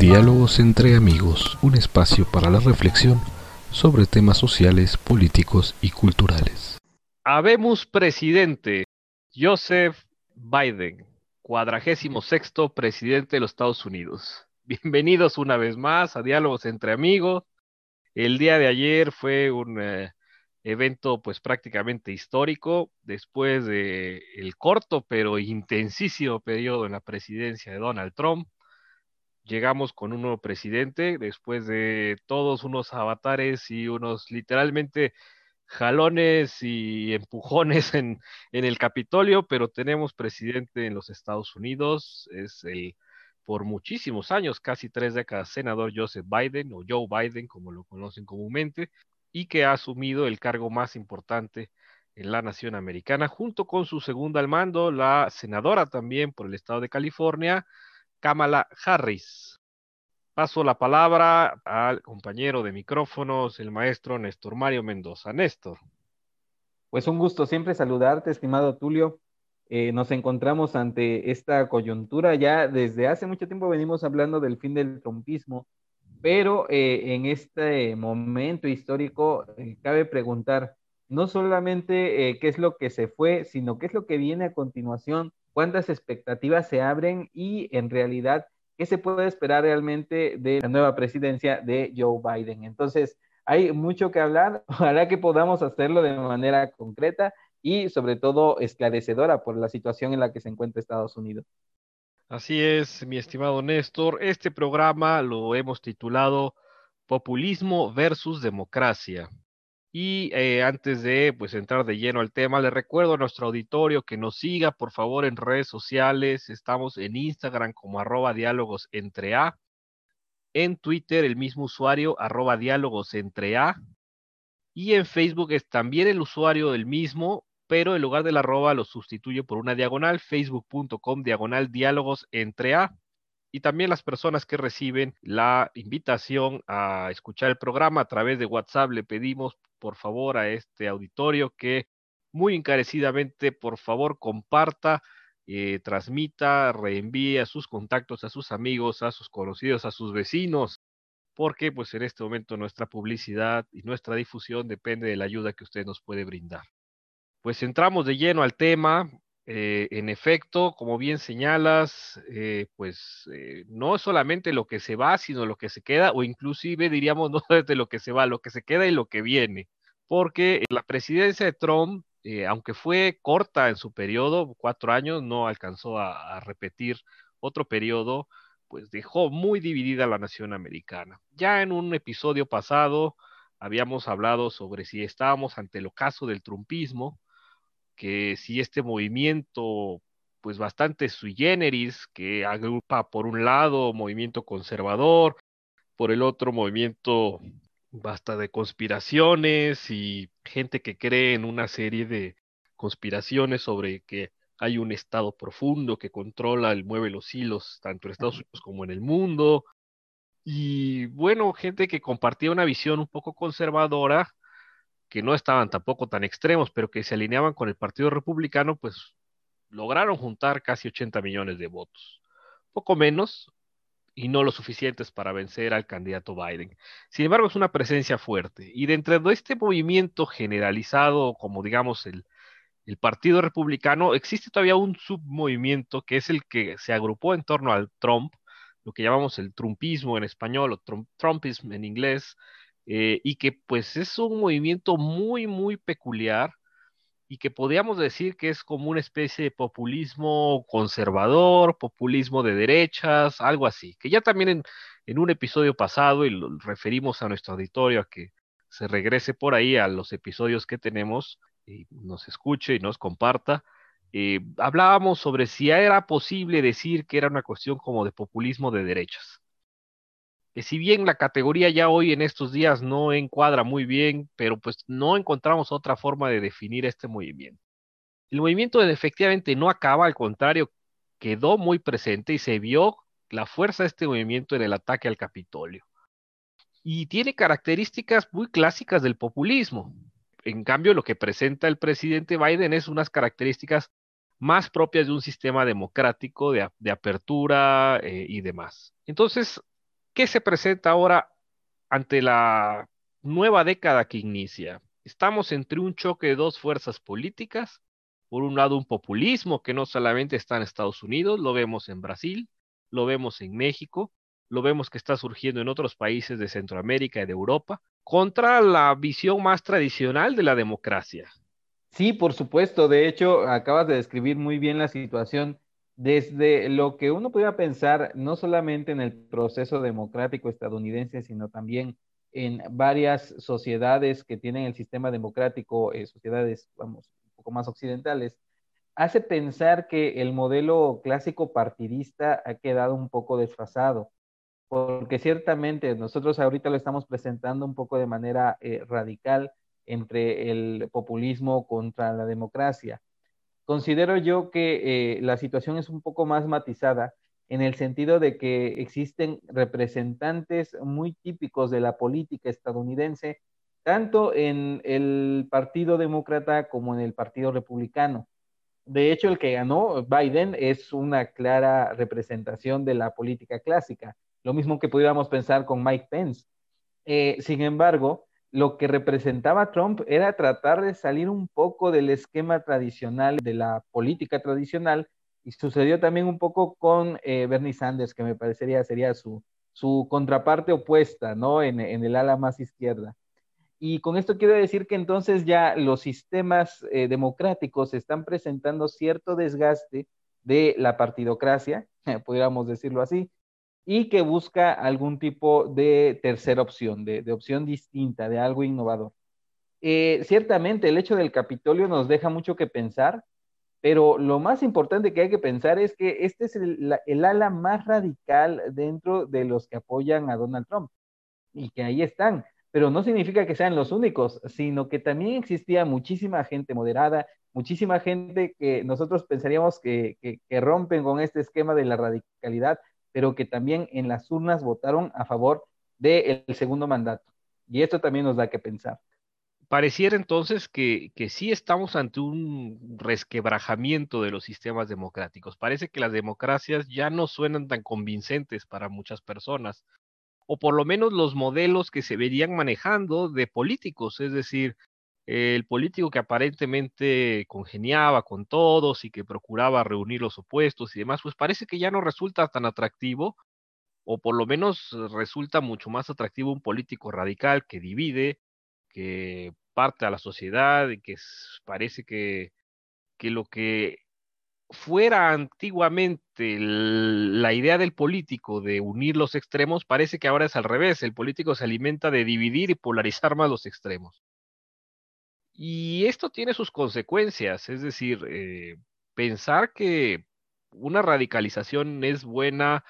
Diálogos entre amigos, un espacio para la reflexión sobre temas sociales, políticos y culturales. Habemos presidente Joseph Biden, cuadragésimo sexto presidente de los Estados Unidos. Bienvenidos una vez más a Diálogos entre amigos. El día de ayer fue un eh, evento pues prácticamente histórico después de el corto pero intensísimo periodo en la presidencia de Donald Trump. Llegamos con un nuevo presidente después de todos unos avatares y unos literalmente jalones y empujones en, el Capitolio, pero tenemos presidente en los Estados Unidos, es el por muchísimos años, casi tres décadas, senador Joseph Biden o Joe Biden, como lo conocen comúnmente, y que ha asumido el cargo más importante en la nación americana, junto con su segunda al mando, la senadora también por el estado de California, Kamala Harris. Paso la palabra al compañero de micrófonos, el maestro Néstor Mario Mendoza. Néstor. Pues un gusto siempre saludarte, estimado Tulio. Eh, nos encontramos ante esta coyuntura. Ya desde hace mucho tiempo venimos hablando del fin del trompismo, pero eh, en este momento histórico eh, cabe preguntar no solamente qué es lo que se fue, sino qué es lo que viene a continuación, cuántas expectativas se abren y en realidad qué se puede esperar realmente de la nueva presidencia de Joe Biden. Entonces, hay mucho que hablar, ojalá que podamos hacerlo de manera concreta y sobre todo esclarecedora por la situación en la que se encuentra Estados Unidos. Así es, mi estimado Néstor. Este programa lo hemos titulado Populismo versus Democracia. Y eh, antes de pues entrar de lleno al tema, le recuerdo a nuestro auditorio que nos siga por favor en redes sociales. Estamos en Instagram como arroba diálogos entre A. En Twitter el mismo usuario arroba diálogos entre A. Y en Facebook es también el usuario del mismo, pero en lugar del arroba lo sustituye por una diagonal, facebook.com diagonal diálogos entre A. Y también las personas que reciben la invitación a escuchar el programa a través de WhatsApp, le pedimos por favor a este auditorio que muy encarecidamente, por favor, comparta, eh, transmita, reenvíe a sus contactos, a sus amigos, a sus conocidos, a sus vecinos, porque pues en este momento nuestra publicidad y nuestra difusión depende de la ayuda que usted nos puede brindar. Pues entramos de lleno al tema. Eh, en efecto, como bien señalas, eh, pues eh, no es solamente lo que se va, sino lo que se queda, o inclusive diríamos no desde lo que se va, lo que se queda y lo que viene. Porque la presidencia de Trump, aunque fue corta en su periodo, cuatro años, no alcanzó a, a repetir otro periodo, pues dejó muy dividida la nación americana. Ya en un episodio pasado habíamos hablado sobre si estábamos ante el ocaso del trumpismo, que si este movimiento, pues bastante sui generis, que agrupa por un lado movimiento conservador, por el otro movimiento basta de conspiraciones y gente que cree en una serie de conspiraciones sobre que hay un estado profundo que controla y mueve los hilos tanto en Estados Unidos como en el mundo. Y bueno, gente que compartía una visión un poco conservadora que no estaban tampoco tan extremos, pero que se alineaban con el Partido Republicano, pues lograron juntar casi 80 millones de votos. Poco menos y no lo suficientes para vencer al candidato Biden. Sin embargo, es una presencia fuerte. Y dentro de este movimiento generalizado, como digamos el, el Partido Republicano, existe todavía un submovimiento que es el que se agrupó en torno al Trump, lo que llamamos el Trumpismo en español o Trumpism en inglés, eh, y que pues es un movimiento muy, muy peculiar y que podríamos decir que es como una especie de populismo conservador, populismo de derechas, algo así, que ya también en, un episodio pasado, y lo referimos a nuestro auditorio a que se regrese por ahí a los episodios que tenemos, y nos escuche y nos comparta, eh, hablábamos sobre si era posible decir que era una cuestión como de populismo de derechas que si bien la categoría ya hoy en estos días no encuadra muy bien, pero pues no encontramos otra forma de definir este movimiento. El movimiento efectivamente no acaba, al contrario, quedó muy presente y se vio la fuerza de este movimiento en el ataque al Capitolio. Y tiene características muy clásicas del populismo. En cambio, lo que presenta el presidente Biden es unas características más propias de un sistema democrático, de, apertura eh, y demás. Entonces, ¿Qué se presenta ahora ante la nueva década que inicia? Estamos entre un choque de dos fuerzas políticas. Por un lado, un populismo que no solamente está en Estados Unidos, lo vemos en Brasil, lo vemos en México, lo vemos que está surgiendo en otros países de Centroamérica y de Europa, contra la visión más tradicional de la democracia. Sí, por supuesto. De hecho, acabas de describir muy bien la situación desde lo que uno podría pensar, no solamente en el proceso democrático estadounidense, sino también en varias sociedades que tienen el sistema democrático, eh, sociedades, vamos, un poco más occidentales, hace pensar que el modelo clásico partidista ha quedado un poco desfasado porque ciertamente nosotros ahorita lo estamos presentando un poco de manera eh, radical entre el populismo contra la democracia. Considero yo que eh, la situación es un poco más matizada en el sentido de que existen representantes muy típicos de la política estadounidense, tanto en el Partido Demócrata como en el Partido Republicano. De hecho, el que ganó Biden es una clara representación de la política clásica lo mismo que pudiéramos pensar con Mike Pence. Eh, sin embargo, lo que representaba Trump era tratar de salir un poco del esquema tradicional, de la política tradicional, y sucedió también un poco con eh, Bernie Sanders, que me parecería sería su, su contraparte opuesta, ¿no? En, el ala más izquierda. Y con esto quiero decir que entonces ya los sistemas eh, democráticos están presentando cierto desgaste de la partidocracia, pudiéramos decirlo así, y que busca algún tipo de tercera opción, de, opción distinta, de algo innovador. Eh, ciertamente el hecho del Capitolio nos deja mucho que pensar, pero lo más importante que hay que pensar es que este es el, ala más radical dentro de los que apoyan a Donald Trump y que ahí están, pero no significa que sean los únicos, sino que también existía muchísima gente moderada, muchísima gente que nosotros pensaríamos que rompen con este esquema de la radicalidad, pero que también en las urnas votaron a favor del segundo mandato. Y esto también nos da que pensar. Pareciera entonces que, que sí estamos ante un resquebrajamiento de los sistemas democráticos. Parece que las democracias ya no suenan tan convincentes para muchas personas, o por lo menos los modelos que se verían manejando de políticos, es decir, el político que aparentemente congeniaba con todos y que procuraba reunir los opuestos y demás, pues parece que ya no resulta tan atractivo, o por lo menos resulta mucho más atractivo un político radical que divide, que parte a la sociedad y que parece que, que lo que fuera antiguamente la idea del político de unir los extremos, parece que ahora es al revés. El político se alimenta de dividir y polarizar más los extremos. Y esto tiene sus consecuencias, es decir, eh, pensar que una radicalización es buena,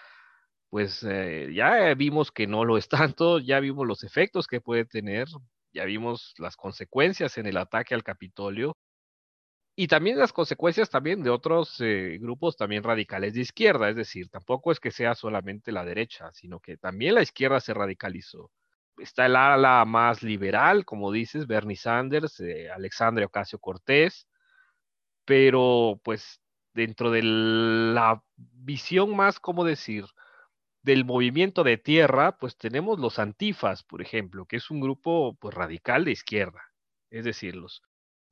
pues eh, ya vimos que no lo es tanto, ya vimos los efectos que puede tener, ya vimos las consecuencias en el ataque al Capitolio y también las consecuencias también de otros eh, grupos también radicales de izquierda, es decir, tampoco es que sea solamente la derecha, sino que también la izquierda se radicalizó está el ala más liberal, como dices, Bernie Sanders, eh, Alexandria Ocasio Cortés, pero pues dentro de la visión más, ¿cómo decir? del movimiento de tierra, pues tenemos los antifas, por ejemplo, que es un grupo pues, radical de izquierda, es decir, los,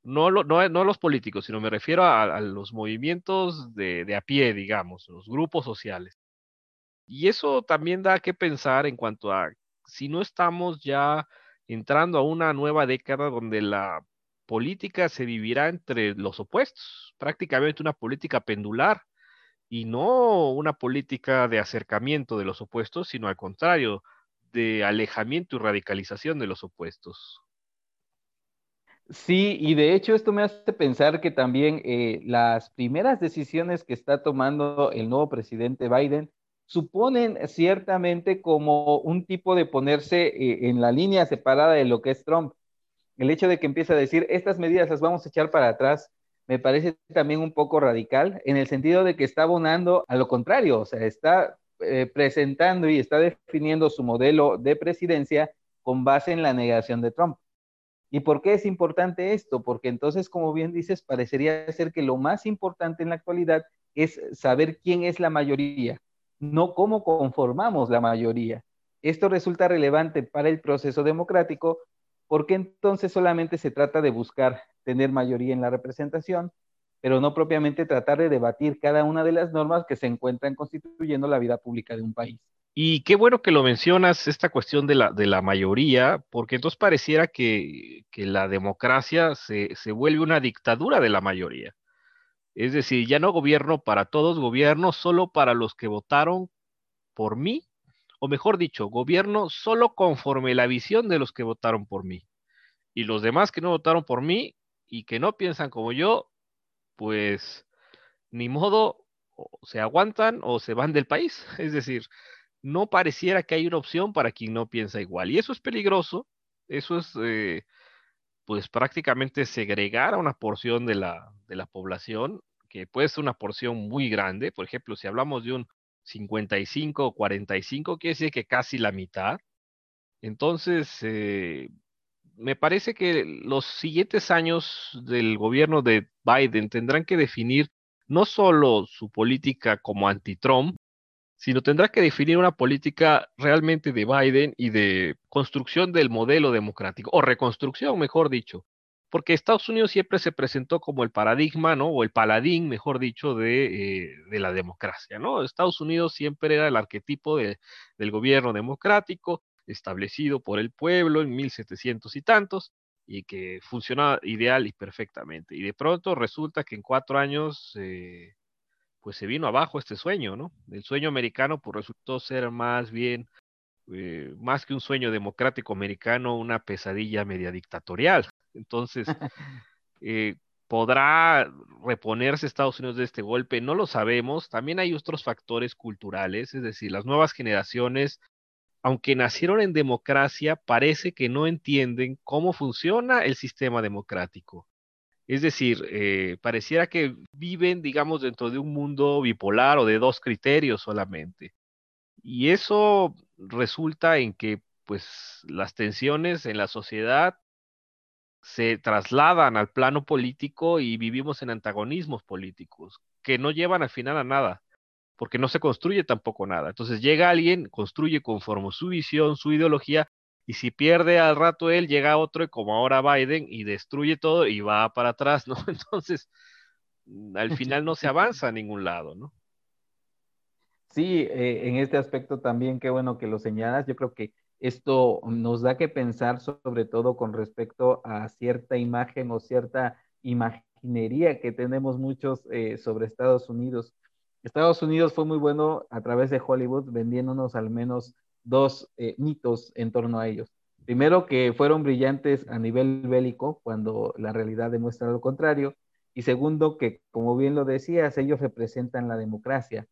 no, no, no los políticos, sino me refiero a, los movimientos de, de, a pie, digamos, los grupos sociales. Y eso también da que pensar en cuanto a si no estamos ya entrando a una nueva década donde la política se vivirá entre los opuestos, prácticamente una política pendular y no una política de acercamiento de los opuestos, sino al contrario, de alejamiento y radicalización de los opuestos. Sí, y de hecho esto me hace pensar que también eh, las primeras decisiones que está tomando el nuevo presidente Biden suponen ciertamente como un tipo de ponerse eh, en la línea separada de lo que es Trump. El hecho de que empiece a decir, estas medidas las vamos a echar para atrás, me parece también un poco radical, en el sentido de que está abonando a lo contrario, o sea, está eh, presentando y está definiendo su modelo de presidencia con base en la negación de Trump. ¿Y por qué es importante esto? Porque entonces, como bien dices, parecería ser que lo más importante en la actualidad es saber quién es la mayoría, no cómo conformamos la mayoría. Esto resulta relevante para el proceso democrático porque entonces solamente se trata de buscar tener mayoría en la representación, pero no propiamente tratar de debatir cada una de las normas que se encuentran constituyendo la vida pública de un país. Y qué bueno que lo mencionas, esta cuestión de la, de la mayoría, porque entonces pareciera que, que la democracia se, se, vuelve una dictadura de la mayoría. Es decir, ya no gobierno para todos, gobierno solo para los que votaron por mí, o mejor dicho, gobierno solo conforme la visión de los que votaron por mí. Y los demás que no votaron por mí y que no piensan como yo, pues ni modo, se aguantan o se van del país. Es decir, no pareciera que hay una opción para quien no piensa igual. Y eso es peligroso, eso es eh, pues prácticamente segregar a una porción de la, de la población, que puede ser una porción muy grande. Por ejemplo, si hablamos de un 55 o 45, quiere decir que casi la mitad. Entonces, eh, me parece que los siguientes años del gobierno de Biden tendrán que definir no solo su política como anti-Trump, sino tendrá que definir una política realmente de Biden y de construcción del modelo democrático, o reconstrucción, mejor dicho, porque Estados Unidos siempre se presentó como el paradigma, ¿no? O el paladín, mejor dicho, de, eh, la democracia, ¿no? Estados Unidos siempre era el arquetipo de, del gobierno democrático, establecido por el pueblo en 1700 y tantos, y que funcionaba ideal y perfectamente. Y de pronto resulta que en cuatro años, eh, pues se vino abajo este sueño, ¿no? El sueño americano, pues resultó ser más bien, eh, más que un sueño democrático americano, una pesadilla media dictatorial. Entonces, eh, ¿podrá reponerse Estados Unidos de este golpe? No lo sabemos. También hay otros factores culturales, es decir, las nuevas generaciones aunque nacieron en democracia, parece que no entienden cómo funciona el sistema democrático. Es decir, eh, pareciera que viven, digamos, dentro de un mundo bipolar o de dos criterios solamente. Y eso resulta en que, pues, las tensiones en la sociedad se trasladan al plano político y vivimos en antagonismos políticos que no llevan al final a nada porque no se construye tampoco nada. Entonces llega alguien, construye conforme su visión, su ideología, y si pierde al rato él, llega otro, como ahora Biden, y destruye todo y va para atrás, ¿no? Entonces, mm, al final no se avanza a ningún lado, ¿no? Sí, eh, en este aspecto también, qué bueno que lo señalas. Yo creo que esto nos da que pensar sobre todo con respecto a cierta imagen o cierta imaginería que tenemos muchos eh, sobre Estados Unidos. Estados Unidos fue muy bueno a través de Hollywood vendiéndonos al menos dos eh, mitos en torno a ellos. Primero, que fueron brillantes a nivel bélico, cuando la realidad demuestra lo contrario. Y segundo, que como bien lo decías, ellos representan la democracia.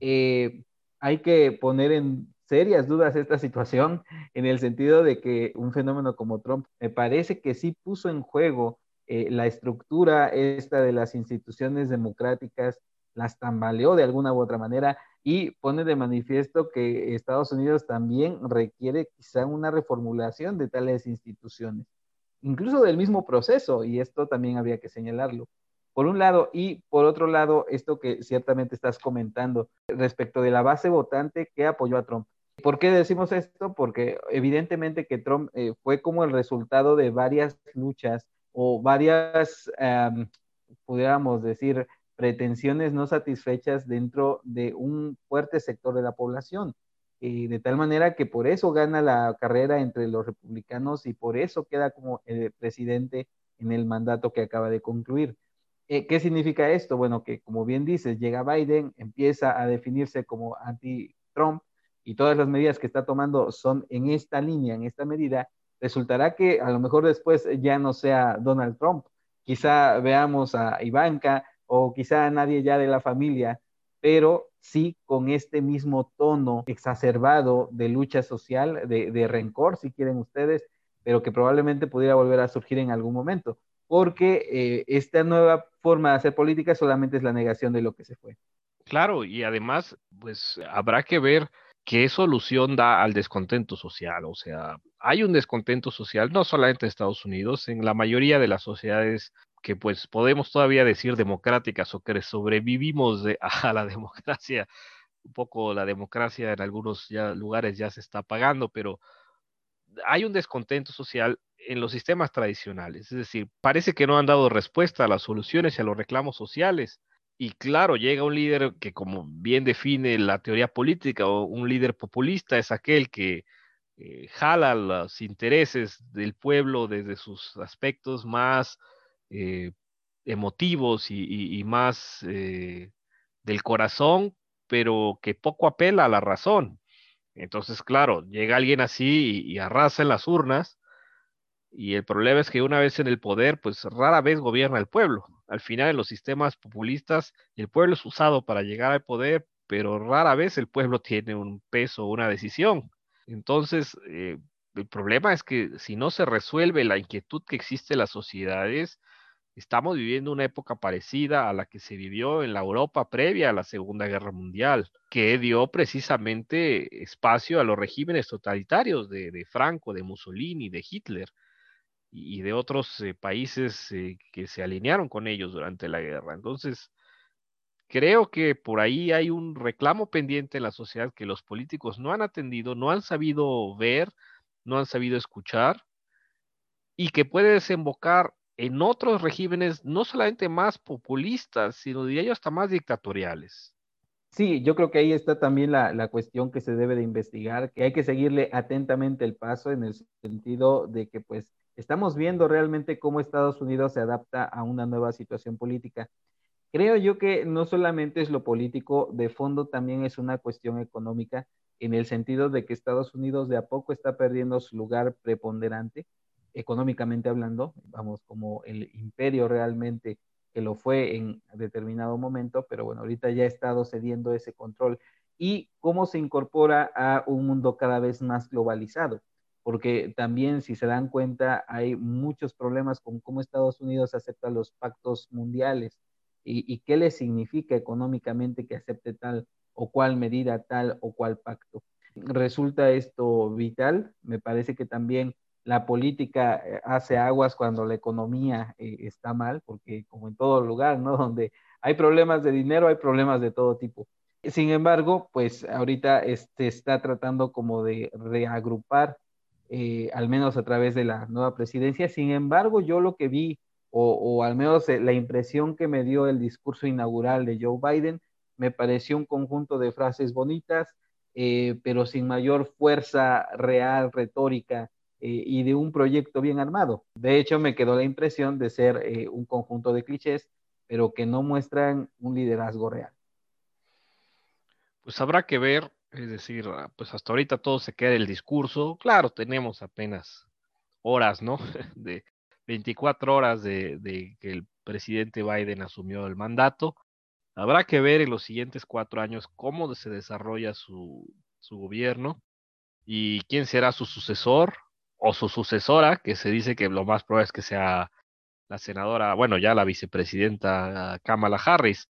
Eh, hay que poner en serias dudas esta situación en el sentido de que un fenómeno como Trump me parece que sí puso en juego eh, la estructura esta de las instituciones democráticas las tambaleó de alguna u otra manera y pone de manifiesto que Estados Unidos también requiere quizá una reformulación de tales instituciones, incluso del mismo proceso, y esto también habría que señalarlo. Por un lado, y por otro lado, esto que ciertamente estás comentando respecto de la base votante que apoyó a Trump. ¿Por qué decimos esto? Porque evidentemente que Trump eh, fue como el resultado de varias luchas o varias, pudiéramos decir, pretensiones no satisfechas dentro de un fuerte sector de la población. y de tal manera que por eso gana la carrera entre los republicanos y por eso queda como el presidente en el mandato que acaba de concluir. Eh, ¿Qué significa esto? Bueno, que como bien dices, llega Biden, empieza a definirse como anti-Trump y todas las medidas que está tomando son en esta línea, en esta medida, resultará que a lo mejor después ya no sea Donald Trump. Quizá veamos a Ivanka, o quizá nadie ya de la familia, pero sí con este mismo tono exacerbado de lucha social, de, rencor, si quieren ustedes, pero que probablemente pudiera volver a surgir en algún momento, porque eh, esta nueva forma de hacer política solamente es la negación de lo que se fue. Claro, y además, pues habrá que ver qué solución da al descontento social. O sea, hay un descontento social no solamente en Estados Unidos, en la mayoría de las sociedades que pues podemos todavía decir democráticas o que sobrevivimos a la democracia, un poco la democracia en algunos lugares ya se está apagando, pero hay un descontento social en los sistemas tradicionales. Es decir, parece que no han dado respuesta a las soluciones y a los reclamos sociales. Y claro, llega un líder que, como bien define la teoría política, o un líder populista es aquel que eh, jala los intereses del pueblo desde sus aspectos más eh, emotivos y, más eh, del corazón, pero que poco apela a la razón. Entonces, claro, llega alguien así y, arrasa en las urnas, y el problema es que una vez en el poder, pues rara vez gobierna el pueblo. Al final, en los sistemas populistas, el pueblo es usado para llegar al poder, pero rara vez el pueblo tiene un peso o una decisión. Entonces, eh, el problema es que si no se resuelve la inquietud que existe en las sociedades, estamos viviendo una época parecida a la que se vivió en la Europa previa a la Segunda Guerra Mundial, que dio precisamente espacio a los regímenes totalitarios de, Franco, de Mussolini, de Hitler y de otros eh, países eh, que se alinearon con ellos durante la guerra. Entonces, creo que por ahí hay un reclamo pendiente en la sociedad que los políticos no han atendido, no han sabido ver, no han sabido escuchar y que puede desembocar en otros regímenes no solamente más populistas, sino diría yo hasta más dictatoriales. Sí, yo creo que ahí está también la, la, cuestión que se debe de investigar, que hay que seguirle atentamente el paso en el sentido de que pues estamos viendo realmente cómo Estados Unidos se adapta a una nueva situación política. Creo yo que no solamente es lo político, de fondo también es una cuestión económica, en el sentido de que Estados Unidos de a poco está perdiendo su lugar preponderante, económicamente hablando, vamos, como el imperio realmente que lo fue en determinado momento, pero bueno, ahorita ya ha estado cediendo ese control y cómo se incorpora a un mundo cada vez más globalizado, porque también si se dan cuenta hay muchos problemas con cómo Estados Unidos acepta los pactos mundiales, y, qué le significa económicamente que acepte tal o cual medida, tal o cual pacto. Resulta esto vital. Me parece que también la política eh, hace aguas cuando la economía eh, está mal, porque como en todo lugar, ¿no? Donde hay problemas de dinero, hay problemas de todo tipo. Sin embargo, pues ahorita este, está tratando como de reagrupar, eh, al menos a través de la nueva presidencia. Sin embargo, yo lo que vi o, al menos eh, la impresión que me dio el discurso inaugural de Joe Biden, me pareció un conjunto de frases bonitas, eh, pero sin mayor fuerza real, retórica y de un proyecto bien armado. De hecho, me quedó la impresión de ser un conjunto de clichés, pero que no muestran un liderazgo real. Pues habrá que ver, es decir, ah, pues hasta ahorita todo se queda el discurso. Claro, tenemos apenas horas, ¿no? De, 24 horas de, que el presidente Biden asumió el mandato. Habrá que ver en los siguientes cuatro años cómo se desarrolla su, su gobierno y quién será su sucesor o su sucesora, que se dice que lo más probable es que sea la senadora, bueno, ya la vicepresidenta Kamala Harris.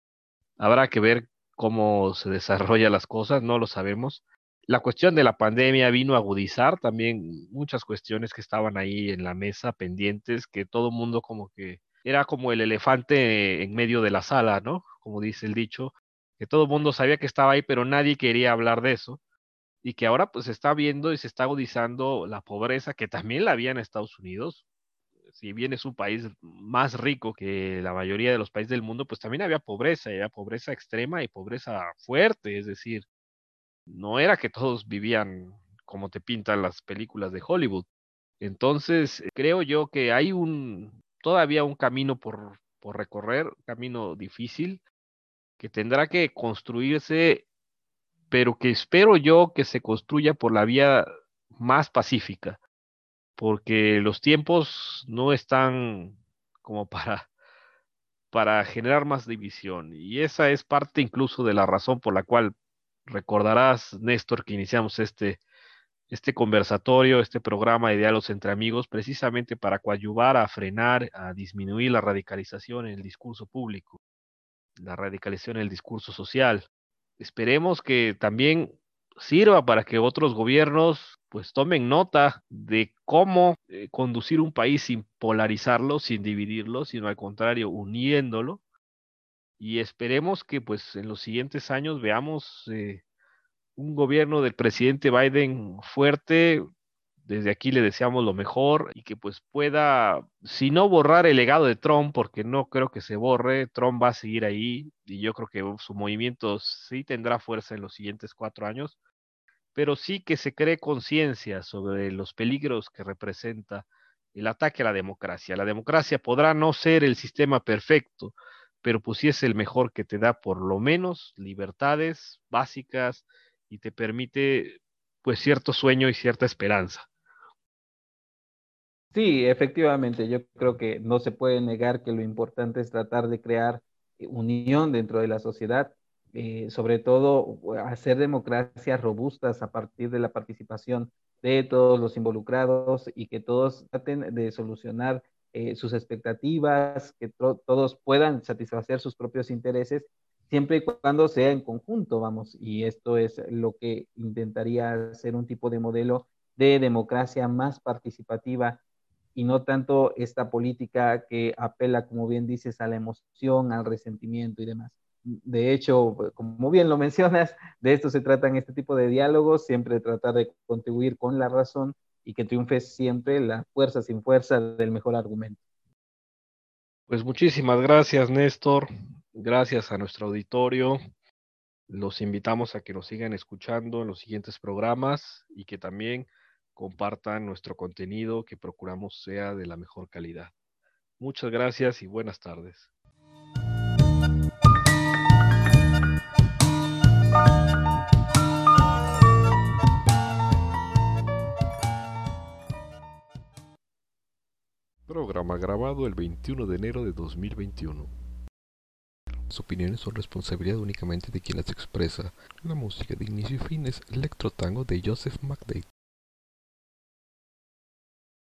Habrá que ver cómo se desarrollan las cosas, no lo sabemos la cuestión de la pandemia vino a agudizar también muchas cuestiones que estaban ahí en la mesa pendientes, que todo el mundo como que era como el elefante en medio de la sala, ¿no? Como dice el dicho, que todo el mundo sabía que estaba ahí, pero nadie quería hablar de eso. Y que ahora pues se está viendo y se está agudizando la pobreza, que también la había en Estados Unidos. Si bien es un país más rico que la mayoría de los países del mundo, pues también había pobreza, había pobreza extrema y pobreza fuerte, es decir, no era que todos vivían como te pintan las películas de Hollywood. Entonces, creo yo que hay un todavía un camino por, por recorrer, un camino difícil que tendrá que construirse, pero que espero yo que se construya por la vía más pacífica, porque los tiempos no están como para para generar más división y esa es parte incluso de la razón por la cual Recordarás, Néstor, que iniciamos este, este conversatorio, este programa de diálogos entre amigos, precisamente para coadyuvar a frenar, a disminuir la radicalización en el discurso público, la radicalización en el discurso social. Esperemos que también sirva para que otros gobiernos pues tomen nota de cómo eh, conducir un país sin polarizarlo, sin dividirlo, sino al contrario, uniéndolo y esperemos que pues en los siguientes años veamos eh, un gobierno del presidente Biden fuerte. Desde aquí le deseamos lo mejor y que pues pueda, si no borrar el legado de Trump, porque no creo que se borre, Trump va a seguir ahí y yo creo que su movimiento sí tendrá fuerza en los siguientes cuatro años, pero sí que se cree conciencia sobre los peligros que representa el ataque a la democracia. La democracia podrá no ser el sistema perfecto, pero pues sí es el mejor que te da por lo menos libertades básicas y te permite pues cierto sueño y cierta esperanza. Sí, efectivamente, yo creo que no se puede negar que lo importante es tratar de crear unión dentro de la sociedad, eh, sobre todo hacer democracias robustas a partir de la participación de todos los involucrados y que todos traten de solucionar eh, sus expectativas, que todos puedan satisfacer sus propios intereses, siempre y cuando sea en conjunto, vamos, y esto es lo que intentaría ser un tipo de modelo de democracia más participativa y no tanto esta política que apela, como bien dices, a la emoción, al resentimiento y demás. De hecho, como bien lo mencionas, de esto se tratan este tipo de diálogos, siempre tratar de contribuir con la razón y que triunfe siempre la fuerza sin fuerza del mejor argumento. Pues muchísimas gracias, Néstor. Gracias a nuestro auditorio. Los invitamos a que nos sigan escuchando en los siguientes programas y que también compartan nuestro contenido que procuramos sea de la mejor calidad. Muchas gracias y buenas tardes. Programa grabado el 21 de enero de 2021. Las opiniones son responsabilidad únicamente de quien las expresa. La música de inicio y fin es Electro Tango de Joseph McDade.